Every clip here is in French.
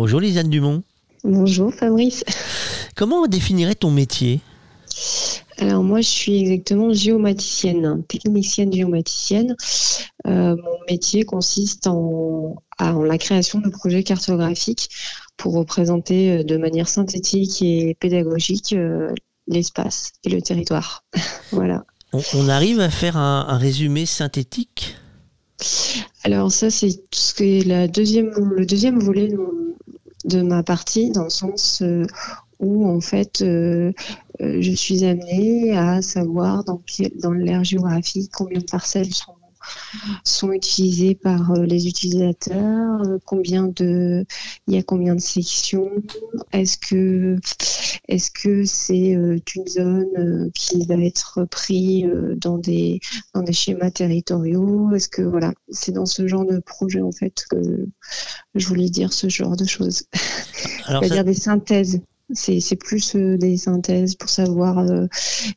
Bonjour Lisanne Dumont. Bonjour Fabrice. Comment on définirait ton métier? Alors moi, je suis exactement géomaticienne, technicienne géomaticienne. Euh, mon métier consiste en, en, la création de projets cartographiques pour représenter euh, de manière synthétique et pédagogique euh, l'espace et le territoire. voilà. On, arrive à faire un, résumé synthétique? Alors ça, c'est ce que la deuxième, le deuxième volet de, ma partie, dans le sens où en fait euh, euh, je suis amenée à savoir dans, dans l'aire géographique combien de parcelles sont sont utilisées par euh, les utilisateurs, combien de, il y a combien de sections, est-ce que, est-ce que c'est une zone qui va être prise dans des, dans des schémas territoriaux, est-ce que voilà, c'est dans ce genre de projet en fait que je voulais dire ce genre de choses. Alors, dire des synthèses. C'est plus euh, des synthèses pour savoir euh,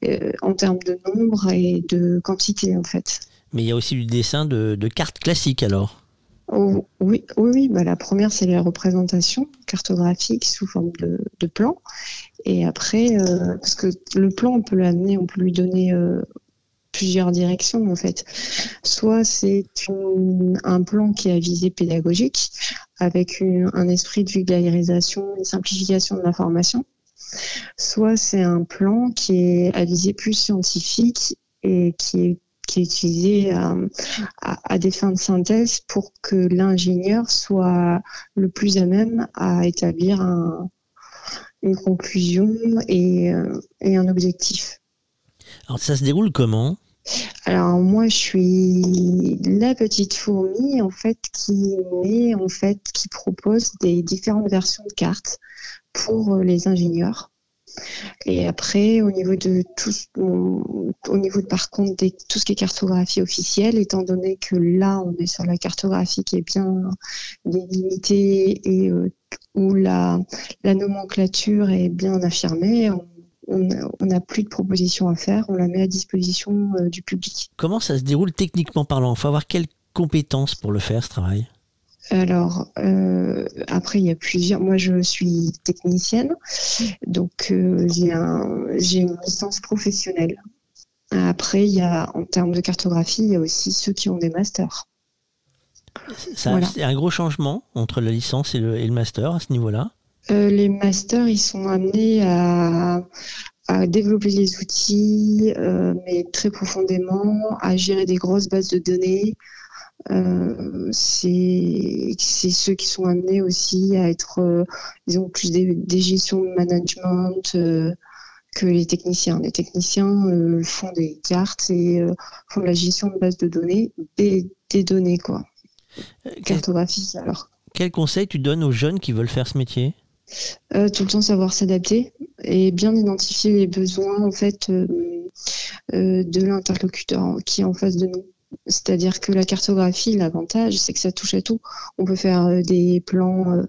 euh, en termes de nombre et de quantité en fait. Mais il y a aussi du dessin de, cartes classiques alors oh, Oui, oui, Bah, la première c'est la représentation cartographique sous forme de, plan. Et après, parce que le plan on peut l'amener, on peut lui donner plusieurs directions en fait. Soit c'est un plan qui a visée pédagogique, avec un esprit de vulgarisation et simplification de l'information. Soit c'est un plan qui est à visée plus scientifique et qui est, qui est utilisé à, des fins de synthèse pour que l'ingénieur soit le plus à même à établir une conclusion et, euh, et un objectif. Alors ça se déroule comment? Alors moi je suis la petite fourmi en fait qui met en fait qui propose des différentes versions de cartes pour euh, les ingénieurs. Et après, au niveau de tout, au niveau de, par contre tout ce qui est cartographie officielle, étant donné que là on est sur la cartographie qui est bien délimitée et euh, où la, la nomenclature est bien affirmée, on on n'a plus de propositions à faire, on la met à disposition euh, du public. Comment ça se déroule techniquement parlant? Il faut avoir quelles compétences pour le faire, ce travail? Alors, euh, après, il y a plusieurs. Moi, je suis technicienne, donc euh, j'ai une licence professionnelle. Après, il y a, en termes de cartographie, il y a aussi ceux qui ont des masters. C'est un gros changement entre la licence et le master à ce niveau-là? Euh, les masters, ils sont amenés à, développer les outils, mais très profondément, à gérer des grosses bases de données. Euh, c'est ceux qui sont amenés aussi à être, disons, plus des, gestions de management que les techniciens. Les techniciens font des cartes et font de la gestion de bases de données, des, des données, quoi. Cartographique, alors. Quel conseil tu donnes aux jeunes qui veulent faire ce métier? Euh, tout le temps savoir s'adapter et bien identifier les besoins en fait euh, euh, de l'interlocuteur qui est en face de nous. C'est-à-dire que la cartographie, l'avantage, c'est que ça touche à tout. On peut faire des plans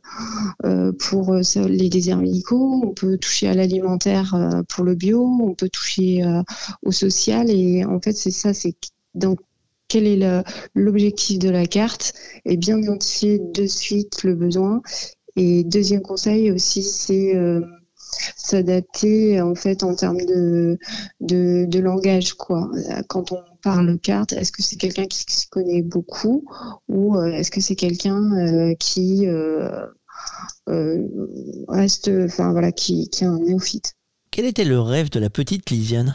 pour les déserts médicaux, on peut toucher à l'alimentaire pour le bio, on peut toucher au social. Et en fait, c'est ça, c'est dans quel est l'objectif de la carte et bien identifier de suite le besoin et deuxième conseil aussi, c'est euh, s'adapter en fait en termes de, de, langage quoi. Quand on parle carte, est-ce que c'est quelqu'un qui se connaît beaucoup ou euh, est-ce que c'est quelqu'un euh, qui reste, enfin voilà, qui, qui est un néophyte? Quel était le rêve de la petite Lisiane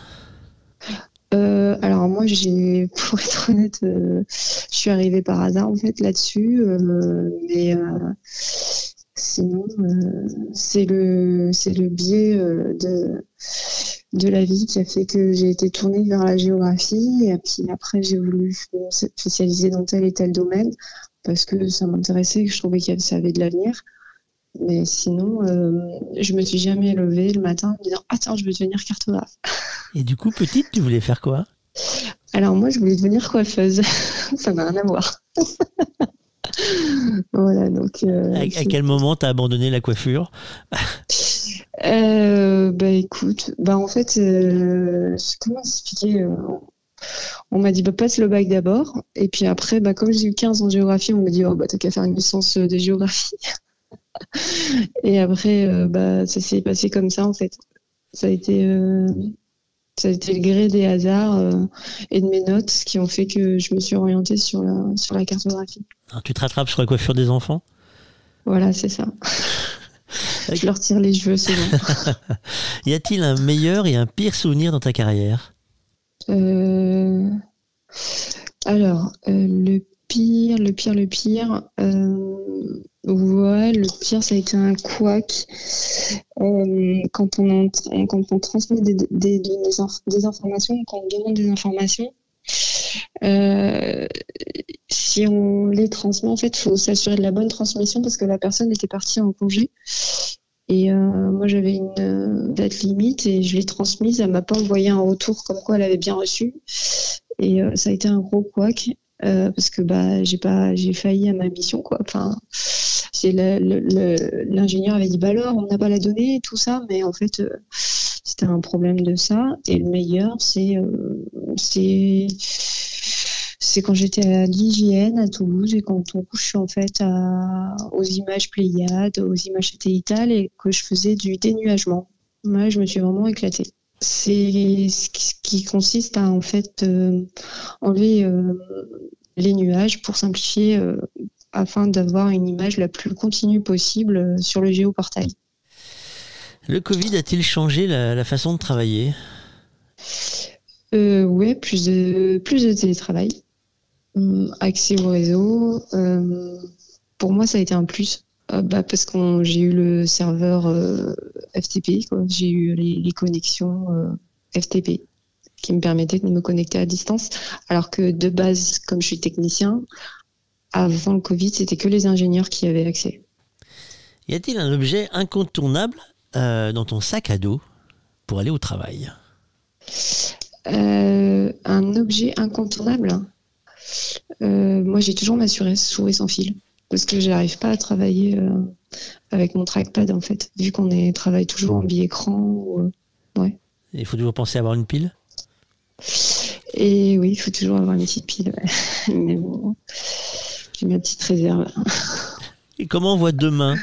alors moi, j'ai, pour être honnête, je suis arrivée par hasard en fait là-dessus, mais Sinon, euh, c'est le c'est le biais euh, de de la vie qui a fait que j'ai été tournée vers la géographie et puis après j'ai voulu me spécialiser dans tel et tel domaine parce que ça m'intéressait que je trouvais que ça avait de l'avenir. Mais sinon, euh, je me suis jamais levée le matin en me disant Attends, je veux devenir cartographe. Et du coup, petite, tu voulais faire quoi? Alors, moi, je voulais devenir coiffeuse. ça n'a rien à voir. voilà, donc. Euh, à, quel moment t'as abandonné la coiffure? Euh, Bah écoute, bah en fait, euh, comment expliquer On m'a dit bah passe le bac d'abord, et puis après, bah comme j'ai eu 15 en géographie, on m'a dit oh bah t'as qu'à faire une licence de géographie. Et après, bah, ça s'est passé comme ça en fait. Ça a été, ça a été le gré des hasards et de mes notes qui ont fait que je me suis orientée sur la, sur la cartographie. Alors, tu te rattrapes sur la coiffure des enfants? Voilà, c'est ça. je leur tire les cheveux, c'est bon. y a-t-il un meilleur et un pire souvenir dans ta carrière? Euh... Alors, euh, le pire, le pire, le pire. Euh... Ouais, le pire, ça a été un couac. Euh, quand, on, quand on transmet des, des, des, informations, quand on demande des informations, euh, si on les transmet, en fait, il faut s'assurer de la bonne transmission parce que la personne était partie en congé. Et euh, moi, j'avais une euh, date limite et je l'ai transmise. Elle m'a pas envoyé un retour comme quoi elle avait bien reçu. Et ça a été un gros couac parce que bah j'ai pas j'ai failli à ma mission quoi. Enfin, l'ingénieur avait dit bah alors on n'a pas la donnée et tout ça, mais en fait c'était un problème de ça. Et le meilleur c'est c'est c'est quand j'étais à l'hygiène à Toulouse et quand on couche en fait aux images Pléiades, aux images satellitales et que je faisais du dénuagement. Moi, je me suis vraiment éclatée. C'est ce qui consiste à en fait euh, enlever euh, les nuages pour simplifier euh, afin d'avoir une image la plus continue possible sur le géoportail. Le Covid a-t-il changé la, façon de travailler? Oui, plus de, plus de télétravail. Hum, accès au réseau, euh, pour moi, ça a été un plus. Euh, bah, parce que j'ai eu le serveur euh, FTP, j'ai eu les, connexions FTP qui me permettaient de me connecter à distance. Alors que de base, comme je suis technicien, avant le Covid, c'était que les ingénieurs qui avaient accès. Y a-t-il un objet incontournable dans ton sac à dos pour aller au travail? Un objet incontournable? euh, moi, j'ai toujours m'assuré souris sans fil parce que j'arrive pas à travailler euh, avec mon trackpad en fait, vu qu'on est travaille toujours en bi-écran. Euh, ouais. Il faut toujours penser à avoir une pile? Et oui, il faut toujours avoir une petite pile. Mais bon, j'ai ma petite réserve. Et comment on voit demain?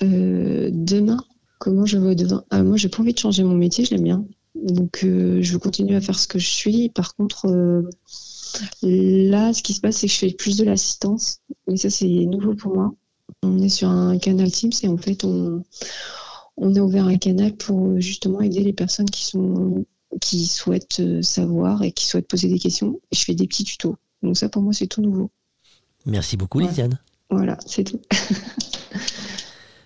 Demain Comment je vois demain? Ah, Moi, j'ai pas envie de changer mon métier, je l'aime bien. Donc, je veux continuer à faire ce que je suis. Par contre, Là, ce qui se passe, c'est que je fais plus de l'assistance. Et ça, c'est nouveau pour moi. On est sur un canal Teams et en fait, on, on a ouvert un canal pour justement aider les personnes qui sont qui souhaitent euh, savoir et qui souhaitent poser des questions. Et je fais des petits tutos. Donc ça, pour moi, c'est tout nouveau. Merci beaucoup, Lisiane. Voilà, c'est tout.